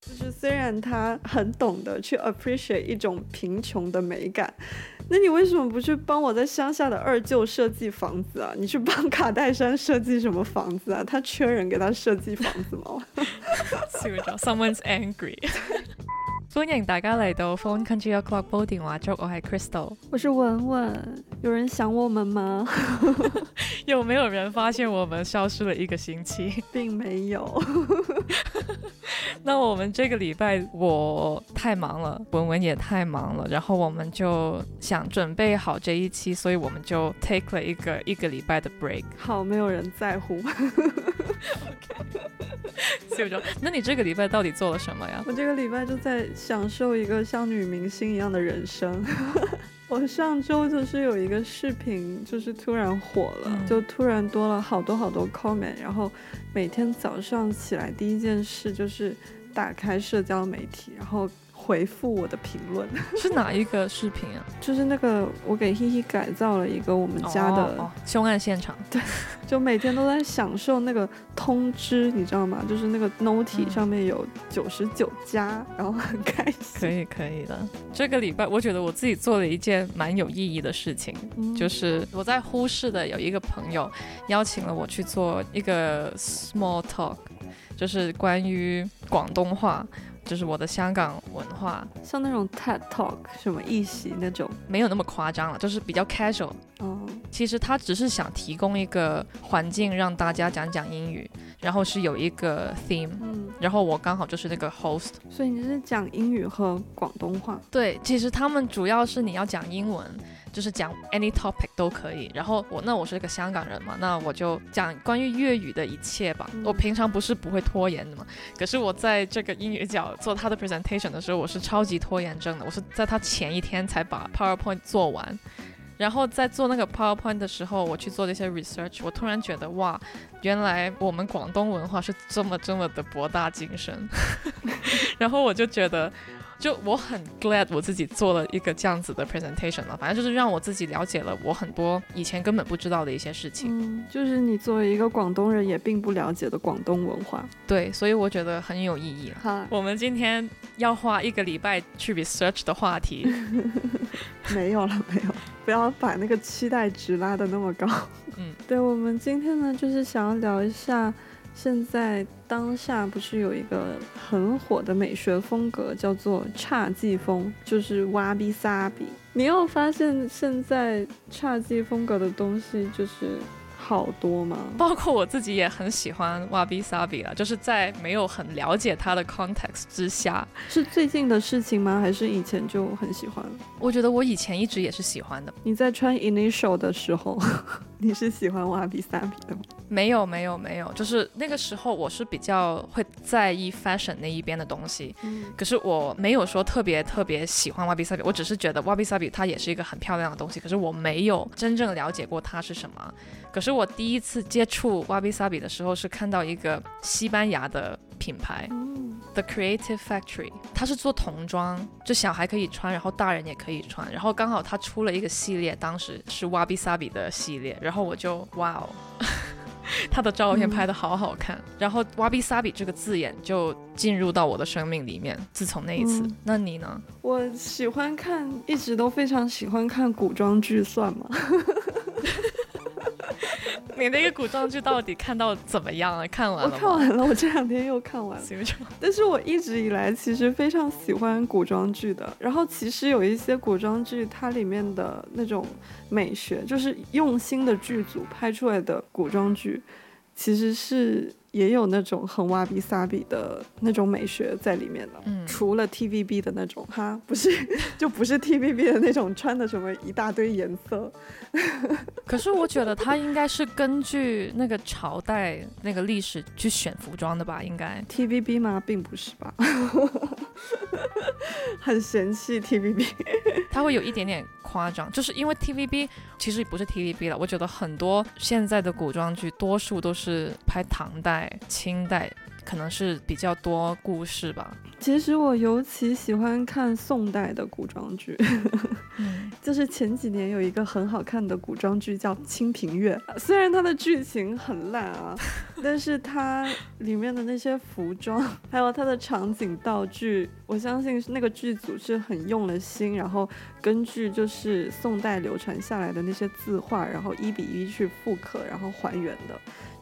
就是虽然他很懂得去 appreciate 一种贫穷的美感，那你为什么不去帮我在乡下的二舅设计房子啊？你去帮卡戴珊设计什么房子啊？他缺人给他设计房子吗？笑咗，someone's angry。歡迎大家嚟到 Phone Country O'Clock 煲電話粥，我係 Crystal。我是文文，有人想我们吗？有没有人发现我们消失了一个星期？并没有。那我们这个礼拜我太忙了，文文也太忙了，然后我们就想准备好这一期，所以我们就 take 了一个一个礼拜的 break。好，没有人在乎。笑咗。那你这个礼拜到底做了什么呀？我这个礼拜就在享受一个像女明星一样的人生。我上周就是有一个视频，就是突然火了，嗯。就突然多了好多好多 comment，然后每天早上起来第一件事就是打开社交媒体，然后回复我的评论，是哪一个视频啊？就是那个我给希希改造了一个我们家的，哦哦凶案现场。对就每天都在享受那个通知，你知道吗？就是那个 noti 嗯上面有九十九加，然后很开心。可以可以的。这个礼拜我觉得我自己做了一件蛮有意义的事情，嗯就是我在呼市的有一个朋友邀请了我去做一个 small talk，就是关于广东话，就是我的香港文化，像那种 TED Talk 什么一席那种，没有那么夸张了，就是比较 casual。哦，其实他只是想提供一个环境让大家讲讲英语，然后是有一个 theme，嗯，然后我刚好就是那个 host。所以你是讲英语和广东话，对，其实他们主要是你要讲英文，就是讲 any topic 都可以。然后我那我是个香港人嘛，那我就讲关于粤语的一切吧。嗯我平常不是不会拖延的嘛，可是我在这个英语角做他的 presentation 的时候，我是超级拖延症的。我是在他前一天才把 PowerPoint 做完。然后在做那个 PowerPoint 的时候，我去做这些 research，我突然觉得哇，原来我们广东文化是这么这么的博大精深。然后我就觉得，就我很 glad 我自己做了一个这样子的 presentation 了，反正就是让我自己了解了我很多以前根本不知道的一些事情。嗯，就是你作为一个广东人也并不了解的广东文化。对，所以我觉得很有意义。哈，我们今天要花一个礼拜去 research 的话题，没有了，没有，不要把那个期待值拉得那么高。嗯，对，我们今天呢，就是想要聊一下，现在当下不是有一个很火的美学风格，叫做侘寂风，就是哇比萨比。你有发现现在侘寂风格的东西就是好多吗？包括我自己也很喜欢 wabi sabi 啊，就是在没有很了解它的 context 之下，是最近的事情吗？还是以前就很喜欢？我觉得我以前一直也是喜欢的。你在穿 Initial 的时候，你是喜欢哇比萨比的吗？没有没有没有，就是那个时候我是比较会在意 fashion 那一边的东西，嗯可是我没有说特别特别喜欢 wabi sabi，我只是觉得 wabi sabi 它也是一个很漂亮的东西，可是我没有真正了解过它是什么。可是我第一次接触 wabi sabi 的时候是看到一个西班牙的品牌嗯 The Creative Factory，它是做童装，就小孩可以穿，然后大人也可以穿，然后刚好它出了一个系列，当时是 wabi sabi 的系列，然后我就哇哦。他的照片拍的好好看，然后 wabi sabi 这个字眼就进入到我的生命里面。自从那一次，嗯那你呢？我喜欢看，一直都非常喜欢看古装剧，算吗？你那个古装剧到底看到怎么样了？看完我了我？看完了，我这两天又看完了。但是我一直以来其实非常喜欢古装剧的。然后其实有一些古装剧，它里面的那种美学，就是用心的剧组拍出来的古装剧，其实是也有那种很哇比萨比的那种美学在里面的。嗯，除了 TVB 的那种，哈，不是，就不是 TVB 的那种穿的什么一大堆颜色，可是我觉得他应该是根据那个朝代、那个历史去选服装的吧？应该 TVB 吗？并不是吧？很嫌弃 TVB。他会有一点点夸张，就是因为 TVB 其实不是 TVB 了。我觉得很多现在的古装剧多数都是拍唐代、清代。可能是比较多故事吧。其实我尤其喜欢看宋代的古装剧，就是前几年有一个很好看的古装剧叫《清平乐》，虽然它的剧情很烂啊，但是它里面的那些服装，还有它的场景道具，我相信那个剧组是很用了心，然后根据就是宋代流传下来的那些字画，然后一比一去复刻，然后还原的。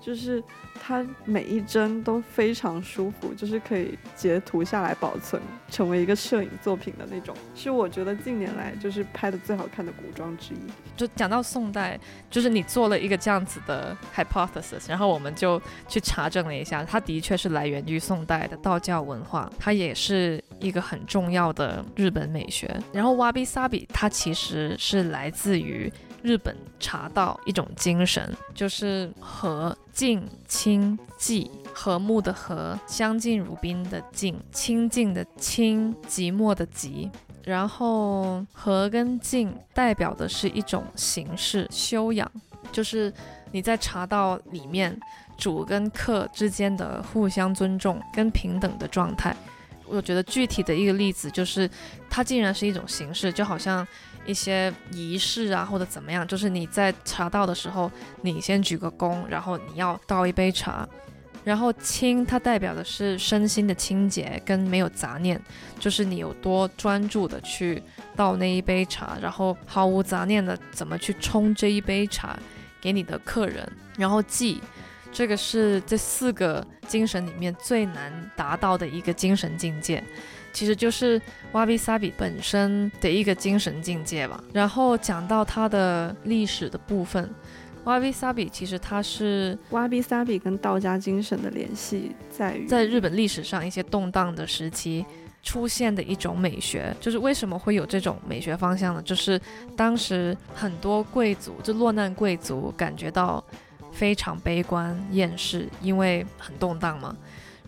就是它每一帧都非常舒服，就是可以截图下来保存，成为一个摄影作品的那种，是我觉得近年来就是拍的最好看的古装之一。就讲到宋代，就是你做了一个这样子的 hypothesis，然后我们就去查证了一下，它的确是来源于宋代的道教文化，它也是一个很重要的日本美学。然后瓦比萨比，它其实是来自于。日本茶道一种精神，就是和静清寂，和睦的和，相敬如宾的静，清静的清，寂寞的寂。然后和跟静代表的是一种形式修养，就是你在茶道里面，主跟客之间的互相尊重跟平等的状态。我觉得具体的一个例子就是，它竟然是一种形式，就好像。一些仪式啊，或者怎么样，就是你在茶道的时候，你先鞠个躬，然后你要倒一杯茶，然后清它代表的是身心的清洁跟没有杂念，就是你有多专注的去倒那一杯茶，然后毫无杂念的怎么去冲这一杯茶给你的客人，然后记，这个是这四个精神里面最难达到的一个精神境界。其实就是瓦比萨比本身的一个精神境界吧。然后讲到它的历史的部分，瓦比萨比其实它是瓦比萨比跟道家精神的联系在于，在日本历史上一些动荡的时期出现的一种美学。就是为什么会有这种美学方向呢？就是当时很多贵族，就落难贵族感觉到非常悲观厌世，因为很动荡嘛。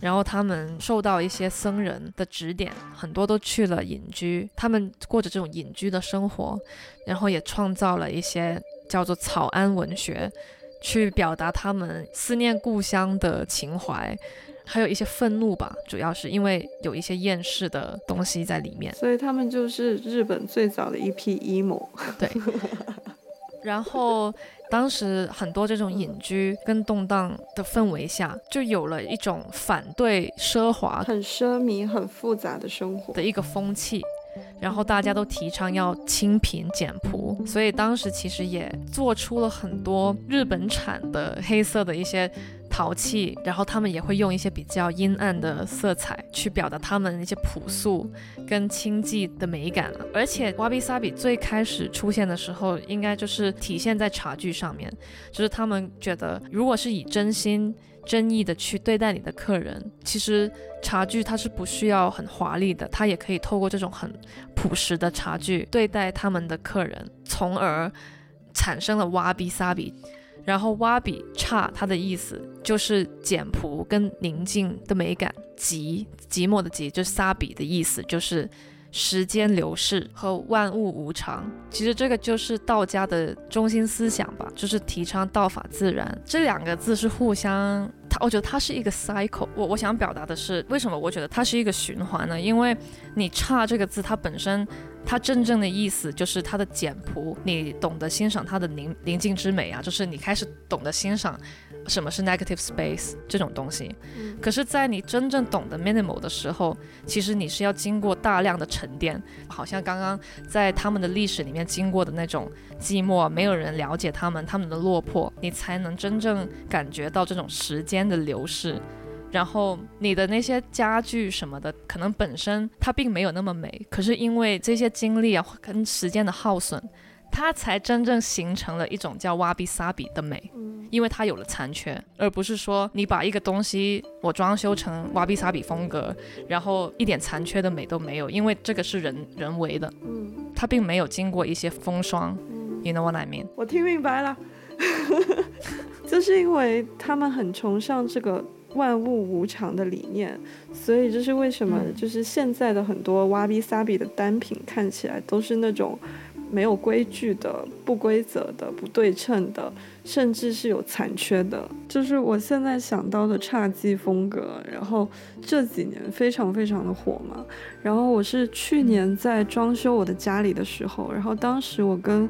然后他们受到一些僧人的指点，很多都去了隐居，他们过着这种隐居的生活，然后也创造了一些叫做草庵文学，去表达他们思念故乡的情怀，还有一些愤怒吧，主要是因为有一些厌世的东西在里面，所以他们就是日本最早的一批 emo。对，然后。当时很多这种隐居跟动荡的氛围下，就有了一种反对奢华、很奢靡、很复杂的生活的一个风气，然后大家都提倡要清贫简朴，所以当时其实也做出了很多日本产的黑色的一些。淘气，然后他们也会用一些比较阴暗的色彩去表达他们一些朴素跟清寂的美感而且瓦比萨比最开始出现的时候，应该就是体现在茶具上面，就是他们觉得，如果是以真心真意的去对待你的客人，其实茶具它是不需要很华丽的，它也可以透过这种很朴实的茶具对待他们的客人，从而产生了瓦比萨比。然后瓦比差，它的意思就是简朴跟宁静的美感。寂，寂寞的寂，就萨比的意思就是时间流逝和万物无常。其实这个就是道家的中心思想吧，就是提倡道法自然。这两个字是互相，它我觉得它是一个 cycle。我我想表达的是，为什么我觉得它是一个循环呢？因为你差这个字，它本身。它真正的意思就是它的简朴，你懂得欣赏它的宁宁静之美啊，就是你开始懂得欣赏什么是 negative space 这种东西。可是，在你真正懂得 minimal 的时候，其实你是要经过大量的沉淀，好像刚刚在他们的历史里面经过的那种寂寞，没有人了解他们，他们的落魄，你才能真正感觉到这种时间的流逝。然后你的那些家具什么的，可能本身它并没有那么美，可是因为这些经历啊跟时间的耗损，它才真正形成了一种叫瓦比萨比的美。因为它有了残缺，而不是说你把一个东西我装修成瓦比萨比风格，然后一点残缺的美都没有，因为这个是人人为的，它并没有经过一些风霜。You know what I mean？我听明白了，就是因为他们很崇尚这个。万物无常的理念，所以这是为什么？就是现在的很多瓦比萨比的单品看起来都是那种没有规矩的、不规则的、不对称的，甚至是有残缺的。就是我现在想到的侘寂风格，然后这几年非常非常的火嘛。然后我是去年在装修我的家里的时候，然后当时我跟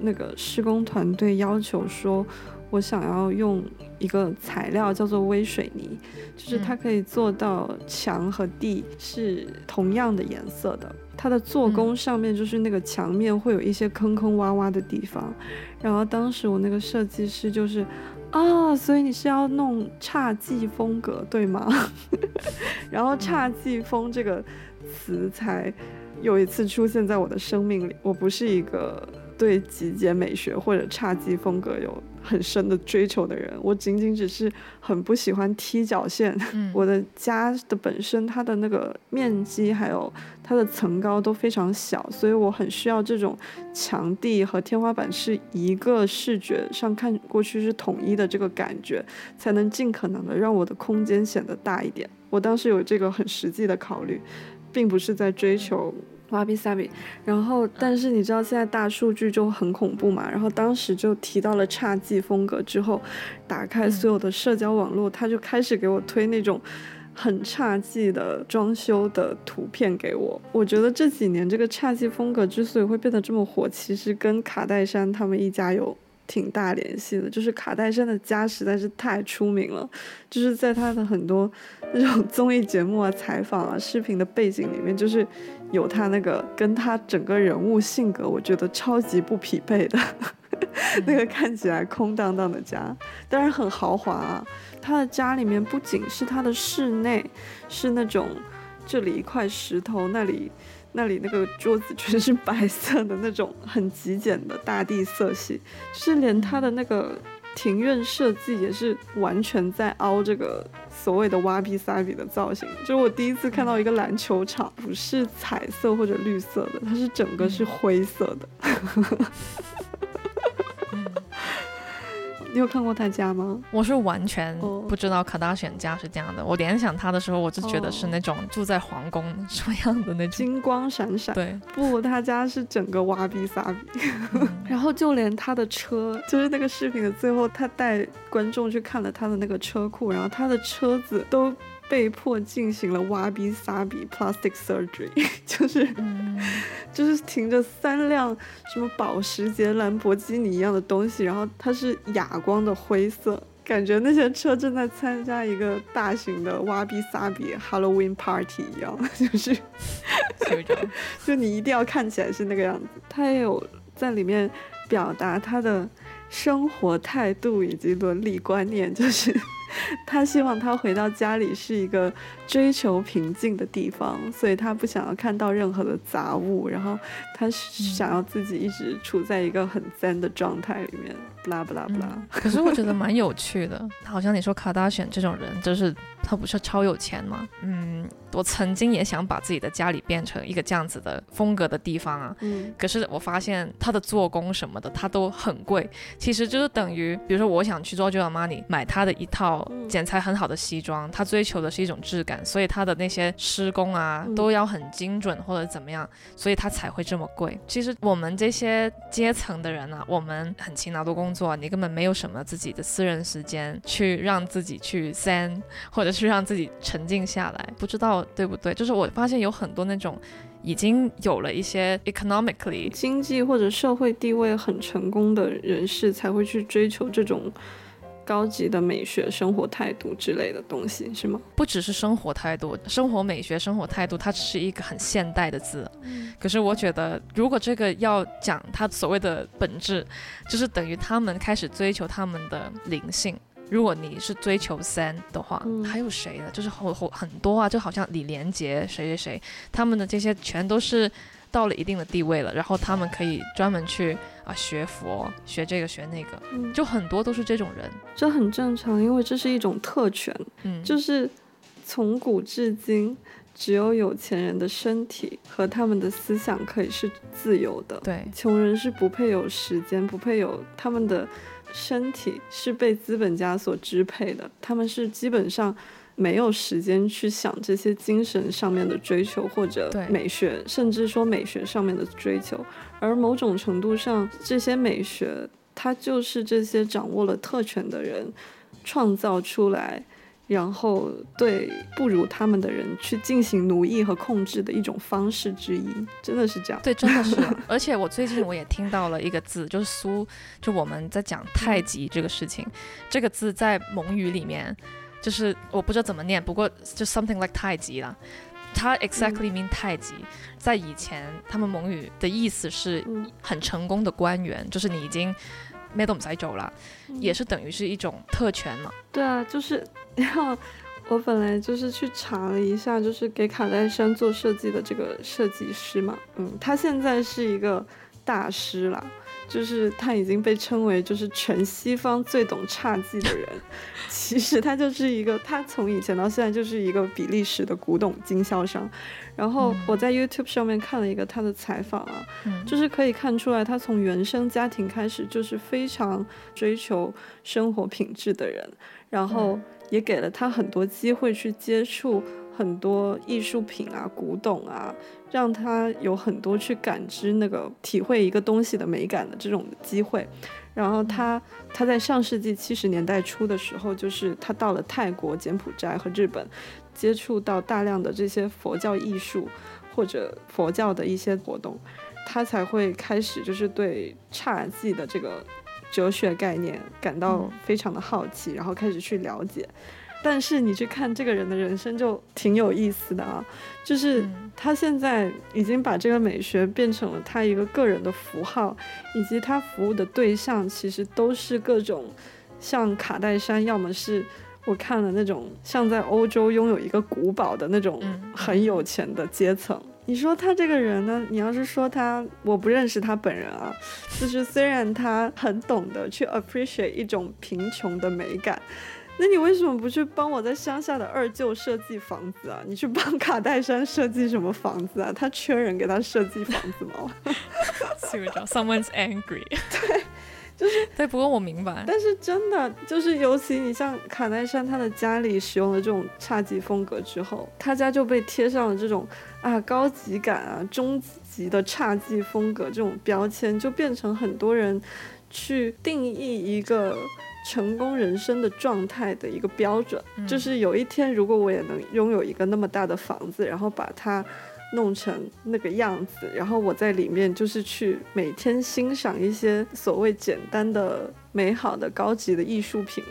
那个施工团队要求说。我想要用一个材料叫做微水泥，就是它可以做到墙和地是同样的颜色的。它的做工上面就是那个墙面会有一些坑坑洼洼的地方。然后当时我那个设计师就是啊，所以你是要弄侘寂风格对吗？然后侘寂风这个词才有一次出现在我的生命里。我不是一个。对极简美学或者侘寂风格有很深的追求的人，我仅仅只是很不喜欢踢脚线。我的家的本身它的那个面积还有它的层高都非常小，所以我很需要这种墙地和天花板是一个视觉上看过去是统一的这个感觉，才能尽可能的让我的空间显得大一点。我当时有这个很实际的考虑，并不是在追求。瓦比萨比，然后但是你知道现在大数据就很恐怖嘛？然后当时就提到了侘寂风格之后，打开所有的社交网络，他就开始给我推那种很侘寂的装修的图片给我。我觉得这几年这个侘寂风格之所以会变得这么火，其实跟卡戴珊他们一家有。挺大联系的，就是卡戴珊的家实在是太出名了，就是在他的很多那种 综艺节目啊、采访啊、视频的背景里面，就是有他那个跟他整个人物性格，我觉得超级不匹配的 那个看起来空荡荡的家，当然很豪华啊。他的家里面不仅是他的室内，是那种这里一块石头，那里。那里那个桌子全是白色的那种很极简的大地色系，就是连他的那个庭院设计也是完全在凹这个所谓的挖比萨比的造型。就是我第一次看到一个篮球场不是彩色或者绿色的，它是整个是灰色的。你有看过他家吗？我是完全不知道卡达选家是这样的。我联想他的时候，我就觉得是那种住在皇宫什么样的那种金光闪闪。对，不，他家是整个挖比萨比，然后就连他的车，就是那个视频的最后，他带观众去看了他的那个车库，然后他的车子都。被迫进行了挖鼻撒比 plastic surgery，就是就是停着三辆什么保时捷、兰博基尼一样的东西，然后它是哑光的灰色，感觉那些车正在参加一个大型的挖鼻撒比 Halloween party 一样，就是 就你一定要看起来是那个样子。他也有在里面表达他的生活态度以及伦理观念，就是。他希望他回到家里是一个追求平静的地方，所以他不想要看到任何的杂物，然后他想要自己一直处在一个很 zen 的状态里面。不啦不啦不啦。可是我觉得蛮有趣的，好像你说卡达选这种人，就是他不是超有钱吗？嗯。我曾经也想把自己的家里变成一个这样子的风格的地方啊，嗯，可是我发现他的做工什么的，他都很贵。其实就是等于，比如说我想去 Giorgio Armani 买他的一套剪裁很好的西装，他追求的是一种质感，所以他的那些施工啊都要很精准或者怎么样，所以他才会这么贵。其实我们这些阶层的人啊，我们很勤劳的工工作，你根本没有什么自己的私人时间去让自己去 zen，或者是让自己沉静下来，不知道。对不对？就是我发现有很多那种已经有了一些 economically 经济或者社会地位很成功的人士，才会去追求这种高级的美学、生活态度之类的东西，是吗？不只是生活态度，生活美学、生活态度，它只是一个很现代的字。可是我觉得，如果这个要讲它所谓的本质，就是等于他们开始追求他们的灵性。如果你是追求三的话，还有谁呢？就是很很很多啊，就好像李连杰谁谁谁，他们的这些全都是到了一定的地位了，然后他们可以专门去啊学佛，学这个学那个，就很多都是这种人。这很正常，因为这是一种特权。嗯，就是从古至今，只有有钱人的身体和他们的思想可以是自由的。对，穷人是不配有时间，不配有他们的。身体是被资本家所支配的，他们是基本上没有时间去想这些精神上面的追求或者美学，甚至说美学上面的追求。而某种程度上，这些美学它就是这些掌握了特权的人创造出来，然后对不如他们的人去进行奴役和控制的一种方式之一，真的是这样。对，真的是。而且我最近我也听到了一个字，就是苏，就我们在讲太极这个事情，这个字在蒙语里面，就是我不知道怎么念，不过就 something like 太极啦。它 exactly mean 太极，在以前他们蒙语的意思是嗯很成功的官员，就是你已经咩都唔使做啦，也是等于是一种特权嘛。对啊，就是然后我本来就是去查了一下，就是给卡戴珊做设计的这个设计师嘛，嗯，他现在是一个大师了，就是他已经被称为就是全西方最懂侘寂的人。其实他就是一个，他从以前到现在就是一个比利时的古董经销商。然后我在 YouTube 上面看了一个他的采访啊，嗯，就是可以看出来，他从原生家庭开始就是非常追求生活品质的人，然后也给了他很多机会去接触很多艺术品啊、古董啊，让他有很多去感知那个、体会一个东西的美感的这种机会。然后他他在上世纪七十年代初的时候，就是他到了泰国、柬埔寨和日本，接触到大量的这些佛教艺术或者佛教的一些活动，他才会开始就是对侘寂的这个哲学概念感到非常的好奇，然后开始去了解。但是你去看这个人的人生就挺有意思的啊，就是嗯他现在已经把这个美学变成了他一个个人的符号，以及他服务的对象其实都是各种像卡戴珊，要么是我看了那种像在欧洲拥有一个古堡的那种嗯很有钱的阶层。你说他这个人呢？你要是说他，我不认识他本人啊，就是虽然他很懂得去 appreciate 一种贫穷的美感。那你为什么不去帮我在乡下的二舅设计房子啊？你去帮 卡戴珊设计什么房子啊？他缺人给他设计房子吗？someone's angry。对，就是对，不过我明白。但是真的就是，尤其你像卡戴珊，他的家里使用了这种侘寂风格之后，他家就被贴上了这种啊高级感啊、中级的侘寂风格这种标签，就变成很多人去定义一个成功人生的状态的一个标准。嗯就是有一天，如果我也能拥有一个那么大的房子，然后把它弄成那个样子，然后我在里面就是去每天欣赏一些所谓简单的、美好的、高级的艺术品，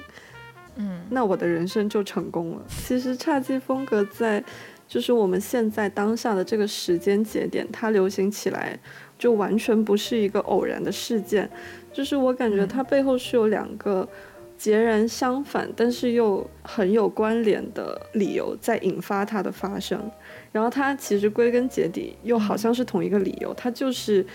嗯那我的人生就成功了。其实侘寂风格在就是我们现在当下的这个时间节点，它流行起来就完全不是一个偶然的事件，就是我感觉它背后是有两个。截然相反，但是又很有关联的理由在引发它的发生，然后它其实归根结底又好像是同一个理由，它就是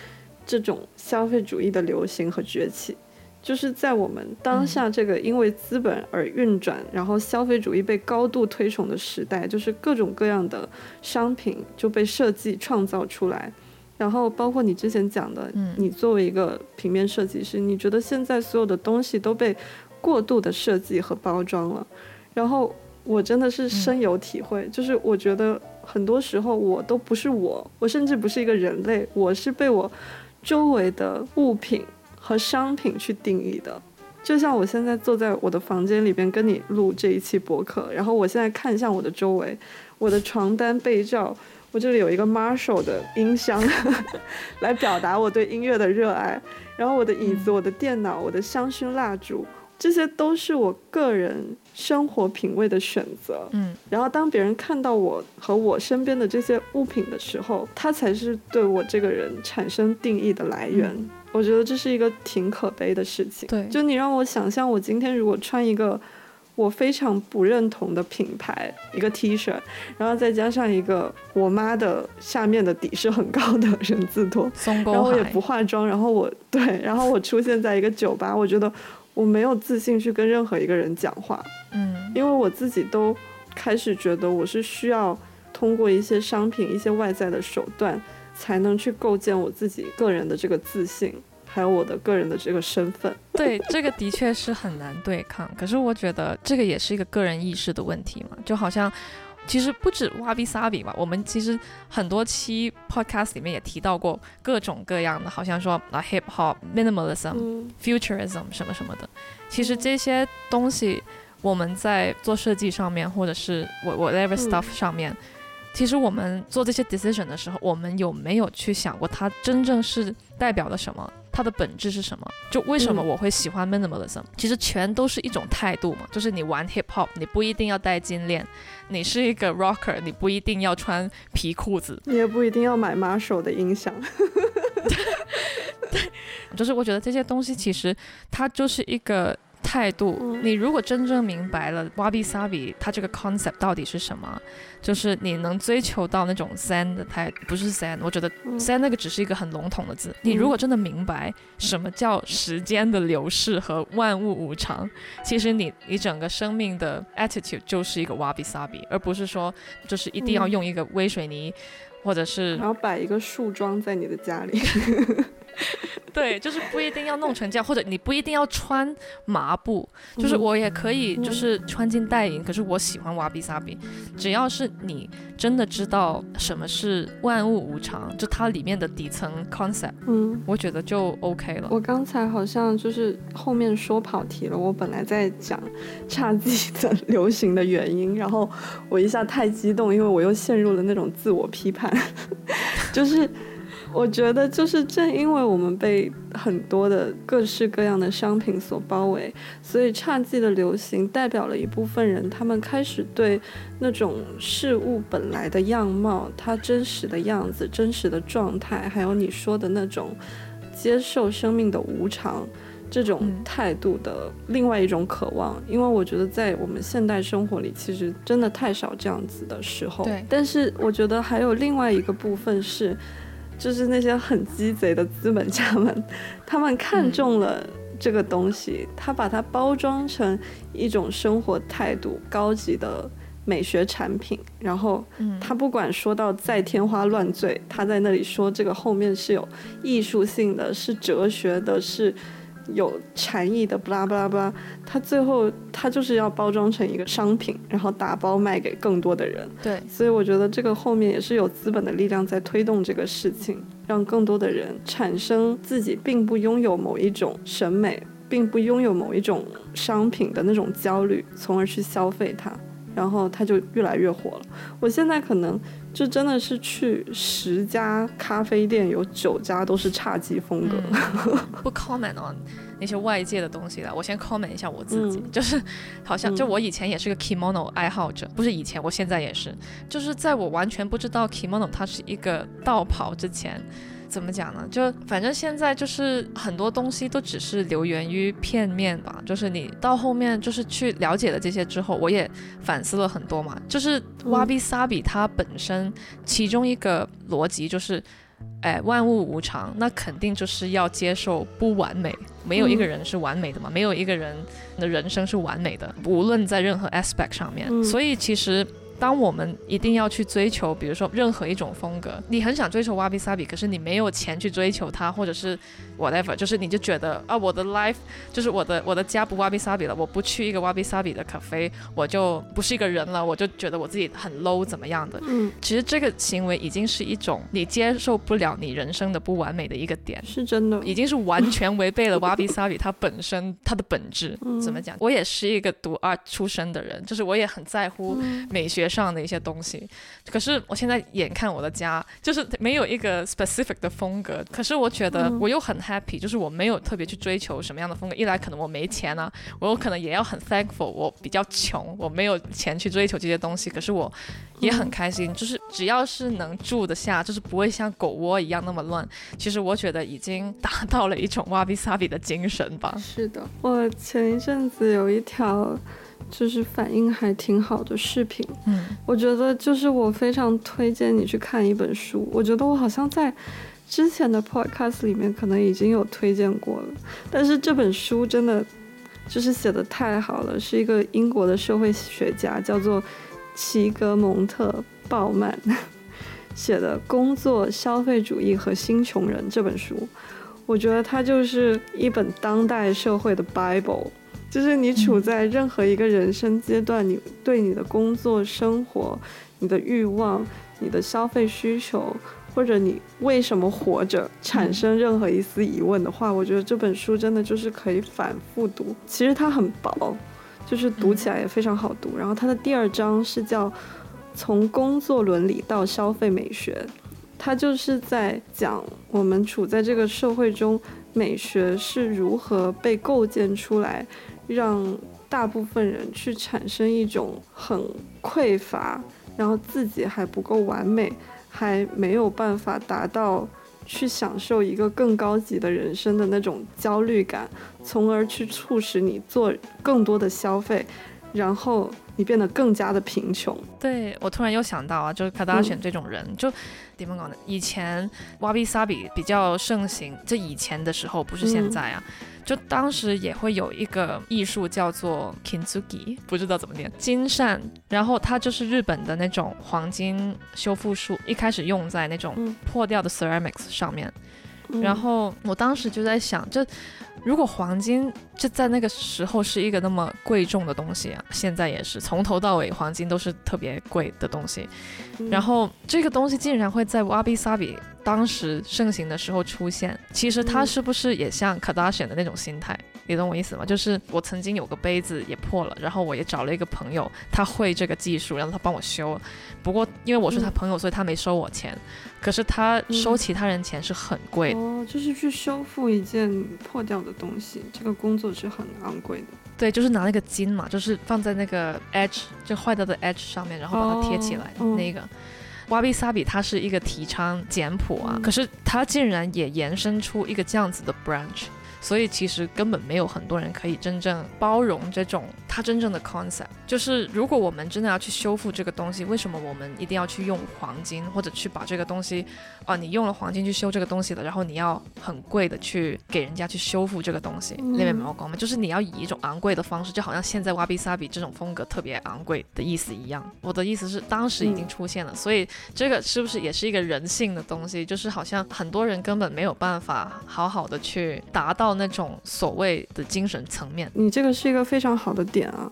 这种消费主义的流行和崛起，就是在我们当下这个因为资本而运转，然后消费主义被高度推崇的时代，就是各种各样的商品就被设计创造出来。然后包括你之前讲的，嗯。你作为一个平面设计师，你觉得现在所有的东西都被过度的设计和包装了，然后我真的是深有体会，就是我觉得很多时候我都不是我，我甚至不是一个人类，我是被我周围的物品和商品去定义的。就像我现在坐在我的房间里边跟你录这一期博客，然后我现在看向我的周围，我的床单被罩，我这里有一个 Marshall 的音箱，来表达我对音乐的热爱。然后我的椅子、我的电脑、我的香薰蜡烛，这些都是我个人生活品味的选择。嗯然后当别人看到我和我身边的这些物品的时候，它才是对我这个人产生定义的来源。我觉得这是一个挺可悲的事情。对就你让我想象，我今天如果穿一个我非常不认同的品牌一个 T 恤，然后再加上一个我妈的下面的底是很高的人字拖，然后我也不化妆，然后我对，然后我出现在一个酒吧，我觉得我没有自信去跟任何一个人讲话，嗯因为我自己都开始觉得我是需要通过一些商品、一些外在的手段，才能去构建我自己个人的这个自信，还有我的个人的这个身份。对，这个的确是很难对抗。可是我觉得这个也是一个个人意识的问题嘛，就好像。其实不止哇比萨比吧，我们其实很多期 podcast 里面也提到过各种各样的，好像说啊 hip hop、minimalism、futurism 什么什么的。其实这些东西我们在做设计上面，或者是 whatever stuff 上面，其实我们做这些 decision 的时候，我们有没有去想过它真正是代表了什么？它的本质是什么？就为什么我会喜欢 minimalism？其实全都是一种态度嘛。就是你玩 hip hop，你不一定要戴金链；你是一个 rocker，你不一定要穿皮裤子，你也不一定要买 marshall 的音响。对，就是我觉得这些东西其实它就是一个。态度，你如果真正明白了 wabi sabi 它这个 concept 到底是什么，就是你能追求到那种 zen 的态，不是 zen，我觉得 zen 那个只是一个很笼统的字。你如果真的明白什么叫时间的流逝和万物无常，其实你你整个生命的 attitude 就是一个 wabi sabi，而不是说就是一定要用一个微水泥，或者是然后摆一个树桩在你的家里。对，就是不一定要弄成这样，或者你不一定要穿麻布，就是我也可以，就是穿金戴银。可是我喜欢瓦比萨比，只要是你真的知道什么是万物无常，就它里面的底层 concept，嗯，我觉得就 OK 了。我刚才好像就是后面说跑题了，我本来在讲差季的 流行的原因，然后我一下太激动，因为我又陷入了那种自我批判，就是。我觉得就是正因为我们被很多的各式各样的商品所包围，所以侘寂的流行代表了一部分人，他们开始对那种事物本来的样貌、它真实的样子、真实的状态，还有你说的那种接受生命的无常这种态度的另外一种渴望。因为我觉得在我们现代生活里，其实真的太少这样子的时候。对。但是我觉得还有另外一个部分是。就是那些很鸡贼的资本家们，他们看中了这个东西，他把它包装成一种生活态度、高级的美学产品，然后他不管说到再天花乱坠，他在那里说这个后面是有艺术性的，是哲学的，是。有禅意的，巴拉巴拉巴拉，它最后它就是要包装成一个商品，然后打包卖给更多的人。对，所以我觉得这个后面也是有资本的力量在推动这个事情，让更多的人产生自己并不拥有某一种审美，并不拥有某一种商品的那种焦虑，从而去消费它，然后它就越来越火了。我现在可能。就真的是去十家咖啡店，有九家都是侘寂风格。不 comment on 那些外界的东西了，我先 comment 一下我自己，就是好像就我以前也是个 kimono 爱好者，不是以前，我现在也是，就是在我完全不知道 kimono 它是一个道袍之前。怎么讲呢？就反正现在就是很多东西都只是流源于片面吧。就是你到后面就是去了解了这些之后，我也反思了很多嘛。就是挖比萨比它本身其中一个逻辑就是，哎，万物无常，那肯定就是要接受不完美。没有一个人是完美的嘛，没有一个人的人生是完美的，无论在任何 aspect 上面。所以其实。当我们一定要去追求，比如说任何一种风格，你很想追求瓦比萨比，可是你没有钱去追求它，或者是 whatever，就是你就觉得啊，我的 life 就是我的我的家不瓦比萨比了，我不去一个瓦比萨比的咖啡，我就不是一个人了，我就觉得我自己很 low 怎么样的？嗯，其实这个行为已经是一种你接受不了你人生的不完美的一个点，是真的，已经是完全违背了瓦比萨比它本身它的本质。怎么讲？我也是一个读 art 出身的人，就是我也很在乎美学。上的一些东西，可是我现在眼看我的家就是没有一个 specific 的风格，可是我觉得我又很 happy，就是我没有特别去追求什么样的风格。一来可能我没钱啊，我有可能也要很 thankful，我比较穷，我没有钱去追求这些东西。可是我也很开心，就是只要是能住得下，就是不会像狗窝一样那么乱。其实我觉得已经达 到了一种瓦比萨比的精神吧。是的，我前一阵子有一条。就是反应还挺好的视频，嗯，我觉得就是我非常推荐你去看一本书。我觉得我好像在之前的 podcast 里面可能已经有推荐过了，但是这本书真的就是写的太好了，是一个英国的社会学家叫做齐格蒙特·鲍曼 写的《工作、消费主义和新穷人》这本书。我觉得它就是一本当代社会的 Bible，就是你处在任何一个人生阶段，你对你的工作、生活、你的欲望、你的消费需求，或者你为什么活着产生任何一丝疑问的话，我觉得这本书真的就是可以反复读。其实它很薄，就是读起来也非常好读。然后它的第二章是叫从工作伦理到消费美学。它就是在讲我们处在这个社会中，美学是如何被构建出来，让大部分人去产生一种很匮乏，然后自己还不够完美，还没有办法达到去享受一个更高级的人生的那种焦虑感，从而去促使你做更多的消费，然后。你变得更加的贫穷。对我突然又想到啊，就是卡达选这种人，就以前瓦比萨比比较盛行，这以前的时候不是现在啊。就当时也会有一个艺术叫做 kintsugi，不知道怎么念，金扇。然后它就是日本的那种黄金修复术，一开始用在那种破掉的 ceramics 上面。然后我当时就在想，这。如果黄金就在那个时候是一个那么贵重的东西啊，现在也是从头到尾黄金都是特别贵的东西，然后这个东西竟然会在瓦比萨比当时盛行的时候出现，其实它是不是也像卡达选的那种心态？你懂我意思吗？就是我曾经有个杯子也破了，然后我也找了一个朋友，他会这个技术，然后他帮我修。不过因为我是他朋友，所以他没收我钱。可是他收其他人钱是很贵的哦，就是去修复一件破掉的东西，这个工作是很昂贵的。对，就是拿那个金嘛，就是放在那个 edge 就坏掉的 edge 上面，然后把它贴起来那个。瓦比萨比它是一个提倡简朴啊，可是它竟然也延伸出一个这样子的 branch。所以其实根本没有很多人可以真正包容这种它真正的 concept。就是如果我们真的要去修复这个东西，为什么我们一定要去用黄金，或者去把这个东西，啊，你用了黄金去修这个东西了，然后你要很贵的去给人家去修复这个东西，那边没有光吗？就是你要以一种昂贵的方式，就好像现在瓦比萨比这种风格特别昂贵的意思一样。我的意思是，当时已经出现了，所以这个是不是也是一个人性的东西？就是好像很多人根本没有办法好好的去达到。那种所谓的精神层面，你这个是一个非常好的点啊，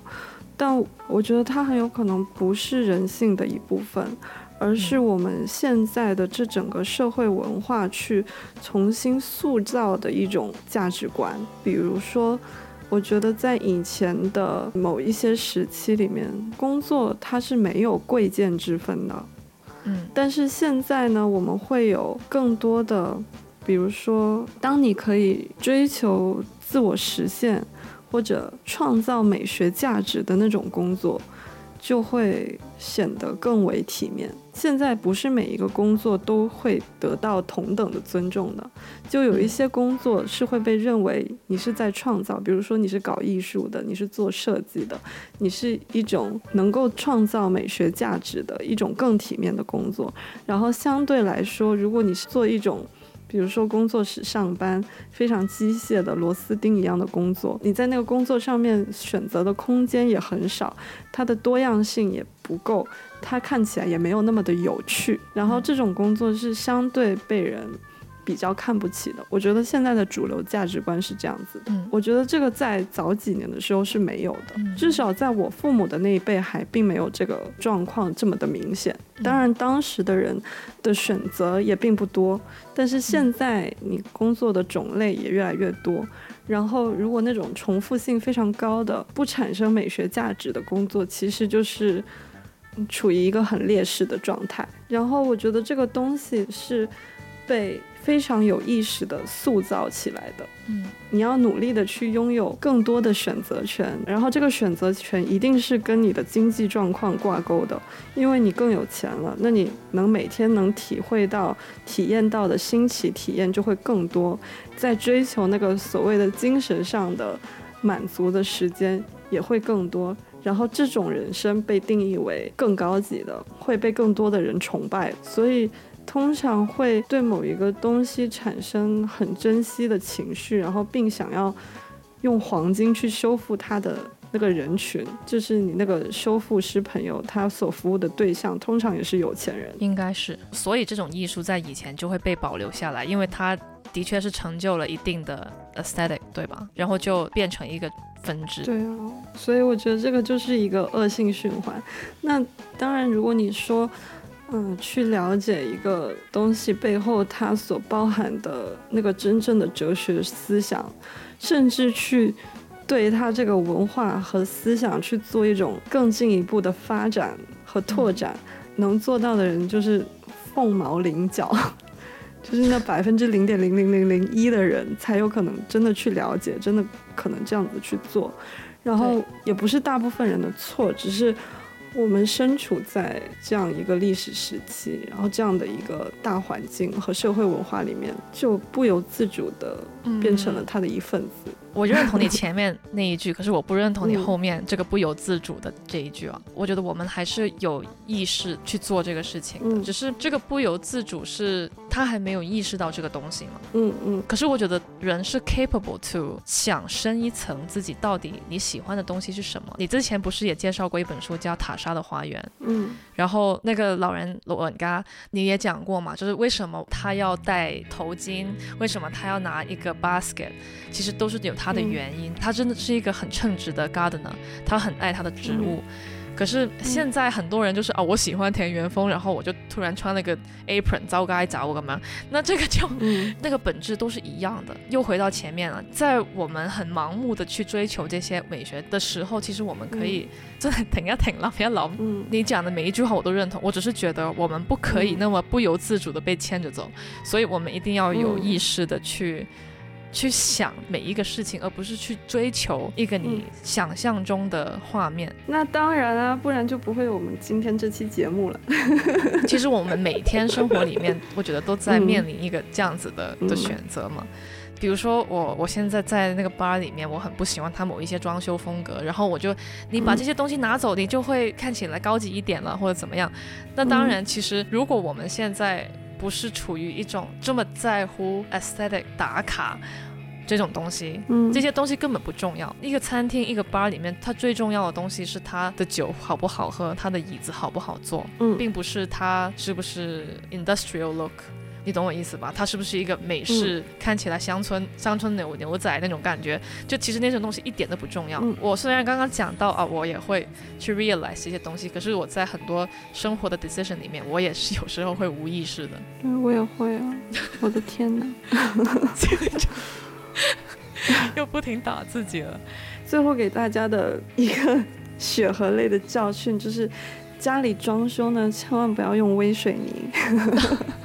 但我觉得它很有可能不是人性的一部分，而是我们现在的这整个社会文化去重新塑造的一种价值观。比如说，我觉得在以前的某一些时期里面，工作它是没有贵贱之分的，嗯，但是现在呢，我们会有更多的。比如说，当你可以追求自我实现或者创造美学价值的那种工作，就会显得更为体面。现在不是每一个工作都会得到同等的尊重的，就有一些工作是会被认为你是在创造，比如说你是搞艺术的，你是做设计的，你是一种能够创造美学价值的一种更体面的工作。然后相对来说，如果你是做一种比如说工作室上班，非常机械的螺丝钉一样的工作，你在那个工作上面选择的空间也很少，它的多样性也不够，它看起来也没有那么的有趣。然后这种工作是相对被人。比较看不起的，我觉得现在的主流价值观是这样子的。我觉得这个在早几年的时候是没有的，至少在我父母的那一辈还并没有这个状况这么的明显。当然，当时的人的选择也并不多，但是现在你工作的种类也越来越多。然后，如果那种重复性非常高的、不产生美学价值的工作，其实就是处于一个很劣势的状态。然后，我觉得这个东西是被。非常有意识的塑造起来的，嗯，你要努力的去拥有更多的选择权，然后这个选择权一定是跟你的经济状况挂钩的，因为你更有钱了，那你能每天能体会到、体验到的新奇体验就会更多，在追求那个所谓的精神上的满足的时间也会更多，然后这种人生被定义为更高级的，会被更多的人崇拜，所以。通常会对某一个东西产生很珍惜的情绪，然后并想要用黄金去修复它的那个人群，就是你那个修复师朋友，他所服务的对象通常也是有钱人，应该是。所以这种艺术在以前就会被保留下来，因为它的确是成就了一定的 aesthetic，对吧？然后就变成一个分支。对啊，所以我觉得这个就是一个恶性循环。那当然，如果你说，嗯，去了解一个东西背后它所包含的那个真正的哲学思想，甚至去对它这个文化和思想去做一种更进一步的发展和拓展，能做到的人就是凤毛麟角。就是那百分之零点零零零零一的人才有可能真的去了解，真的可能这样子去做，然后也不是大部分人的错，只是我们身处在这样一个历史时期，然后这样的一个大环境和社会文化里面，就不由自主的变成了他的一份子。我认同你前面那一句，可是我不认同你后面这个不由自主的这一句啊。我觉得我们还是有意识去做这个事情的，只是这个不由自主是他还没有意识到这个东西嘛。嗯嗯。可是我觉得人是 capable to 想深一层自己到底你喜欢的东西是什么。你之前不是也介绍过一本书叫《塔莎的花园》？嗯。然后那个老人罗恩嘎你也讲过嘛，就是为什么他要戴头巾，为什么他要拿一个 basket，其实都是有。他的原因，他真的是一个很称职的 gardener，他很爱他的植物。可是现在很多人就是啊，我喜欢田园风，然后我就突然穿了个 apron，糟该找我干嘛？那这个就那个本质都是一样的。又回到前面了，在我们很盲目的去追求这些美学的时候，其实我们可以真的停一停了，别老。嗯，你讲的每一句话我都认同，我只是觉得我们不可以那么不由自主的被牵着走，所以我们一定要有意识的去。去想每一个事情，而不是去追求一个你想象中的画面。那当然啊，不然就不会有我们今天这期节目了。其实我们每天生活里面，我觉得都在面 临一个这样子的的选择嘛。比如说我，我现在在那个 bar 里面，我很不喜欢它某一些装修风格，然后我就，你把这些东西拿走，你就会看起来高级一点了，或者怎么样。那当然，其实如果我们现在。不是处于一种这么在乎 aesthetic 打卡这种东西，嗯，这些东西根本不重要。一个餐厅、一个 bar 里面，它最重要的东西是它的酒好不好喝，它的椅子好不好坐，嗯，并不是它是不是 industrial look。你懂我意思吧？它是不是一个美式，看起来乡村乡村牛牛仔那种感觉？就其实那种东西一点都不重要。我虽然刚刚讲到啊，我也会去 realize 这些东西，可是我在很多生活的 decision 里面，我也是有时候会无意识的。对，我也会啊！我的天哪！又不停打自己了。最后给大家的一个血和泪的教训就是，家里装修呢，千万不要用微水泥。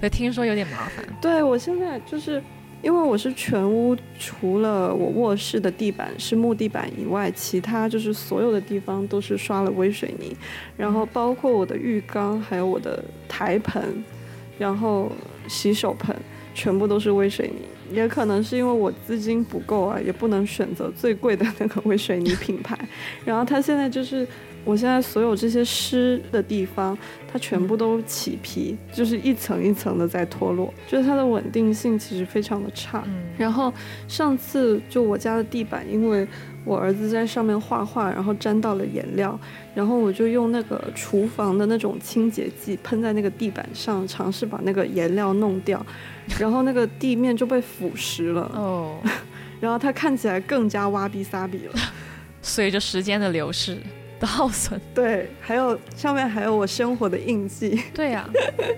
对，听说有点麻烦。对我现在就是，因为我是全屋，除了我卧室的地板是木地板以外，其他就是所有的地方都是刷了微水泥，然后包括我的浴缸，还有我的台盆，然后洗手盆，全部都是微水泥。也可能是因为我资金不够啊，也不能选择最贵的那个微水泥品牌。然后它现在就是。我现在所有这些湿的地方，它全部都起皮，就是一层一层的在脱落，就是它的稳定性其实非常的差。然后上次就我家的地板，因为我儿子在上面画画，然后沾到了颜料，然后我就用那个厨房的那种清洁剂喷在那个地板上，尝试把那个颜料弄掉，然后那个地面就被腐蚀了。哦，然后它看起来更加挖鼻撒比了。随着时间的流逝。的耗损，对，还有上面还有我生活的印记，对呀，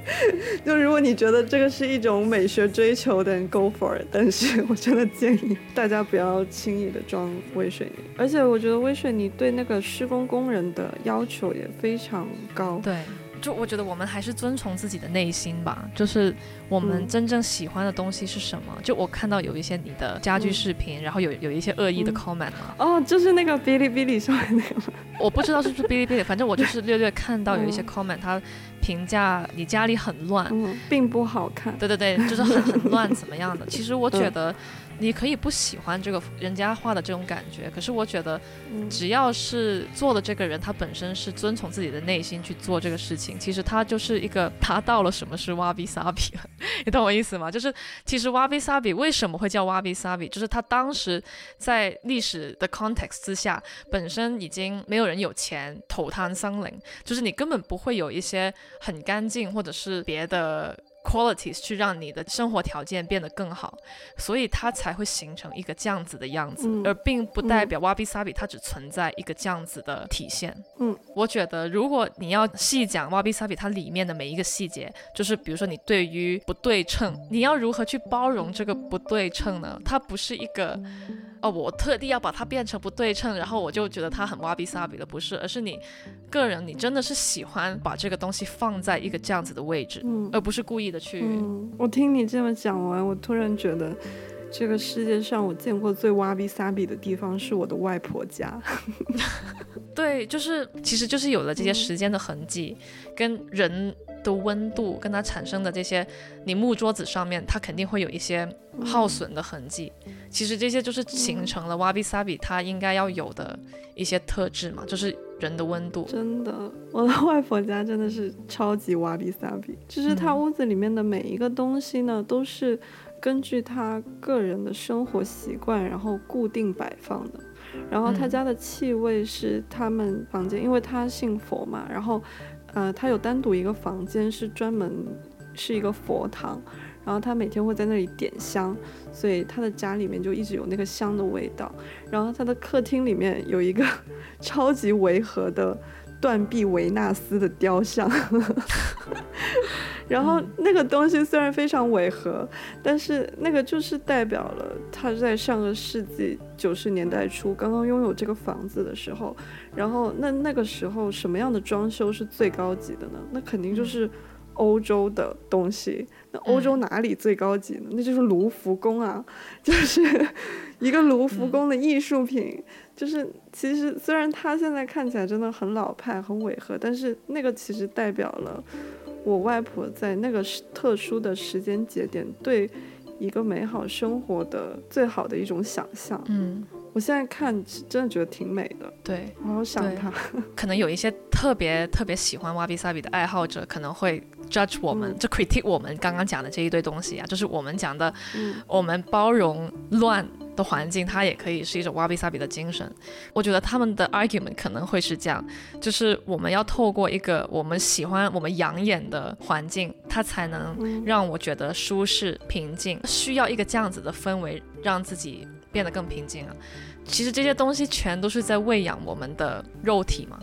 就如果你觉得这个是一种美学追求的，go for it，但是我真的建议大家不要轻易的装微水泥，而且我觉得微水泥对那个施工工人的要求也非常高，对。就我觉得我们还是遵从自己的内心吧，就是我们真正喜欢的东西是什么。就我看到有一些你的家居视频，然后有有一些恶意的 comment 嘛。哦，就是那个哔哩哔哩上面那个？我不知道是不是哔哩哔哩，反正我就是 略略看到有一些 comment，他评价你家里很乱，并不好看。对对对，就是很很乱怎么样的？其实我觉得。你可以不喜欢这个人家画的这种感觉，可是我觉得，只要是做的这个人，他本身是遵从自己的内心去做这个事情，其实他就是一个达到了什么是挖比萨比了，你懂我意思吗？就是其实挖比萨比为什么会叫挖比萨比，就是他当时在历史的 context 之下，本身已经没有人有钱，投滩桑林，就是你根本不会有一些很干净或者是别的。Qualities 去让你的生活条件变得更好，所以它才会形成一个这样子的样子，嗯而并不代表 wabi sabi 它只存在一个这样子的体现。嗯，我觉得如果你要细讲 wabi sabi 它里面的每一个细节，就是比如说你对于不对称，你要如何去包容这个不对称呢？它不是一个。哦，我特地要把它变成不对称，然后我就觉得它很 wabi sabi 的，不是，而是你个人，你真的是喜欢把这个东西放在一个这样子的位置，嗯而不是故意的去。嗯，我听你这么讲完，我突然觉得，这个世界上我见过最哇比萨比的地方是我的外婆家。对，就是其实就是有了这些时间的痕迹，跟人的温度，跟它产生的这些，你木桌子上面它肯定会有一些耗损的痕迹。其实这些就是形成了 wabi sabi 它应该要有的一些特质嘛，就是人的温度。真的，我的外婆家真的是超级哇比萨比，就是她嗯屋子里面的每一个东西呢，都是根据她个人的生活习惯，然后固定摆放的。然后她嗯家的气味是他们房间，因为他信佛嘛，然后，呃，他有单独一个房间是专门是一个佛堂，然后他每天会在那里点香，所以他的家里面就一直有那个香的味道。然后他的客厅里面有一个 超级违和的断臂维纳斯的雕像，然后那个东西虽然非常违和，但是那个就是代表了他在上个世纪九十年代初刚刚拥有这个房子的时候，然后那那个时候什么样的装修是最高级的呢？那肯定就是欧洲的东西。那欧洲哪里最高级呢？那就是卢浮宫啊，就是一个卢浮宫的艺术品。就是其实虽然它现在看起来真的很老派、很违和，但是那个其实代表了我外婆在那个时特殊的时间节点对一个美好生活的最好的一种想象。嗯，我现在看真的觉得挺美的，对，我好想对。她。可能有一些特别特别喜欢瓦比萨比的爱好者，可能会 judge 我们，嗯。就 critique 我们刚刚讲的这一堆东西啊，就是我们讲的，嗯。我们包容乱的环境，它也可以是一种 wabi sabi 的精神。我觉得他们的 argument 可能会是这样，就是我们要透过一个我们喜欢、我们养眼的环境，它才能嗯让我觉得舒适、平静，需要一个这样子的氛围，让自己变得更平静啊。其实这些东西全都是在喂养我们的肉体嘛。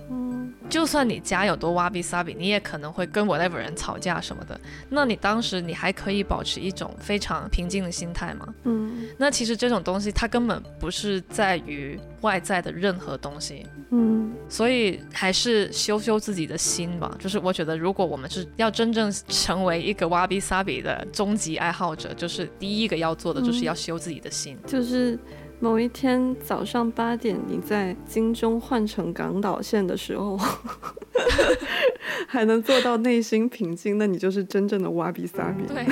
嗯就算你家有多哇比萨比，你也可能会跟 whatever 人吵架什么的。那你当时你还可以保持一种非常平静的心态吗？嗯那其实这种东西它根本不是在于外在的任何东西，嗯所以还是修修自己的心吧。就是我觉得，如果我们是要真正成为一个哇比萨比的终极爱好者，就是第一个要做的就是要修自己的心。就是某一天早上八点，你在金钟换乘港岛线的时候，还能做到内心平静，那你就是真正的哇比萨比。对。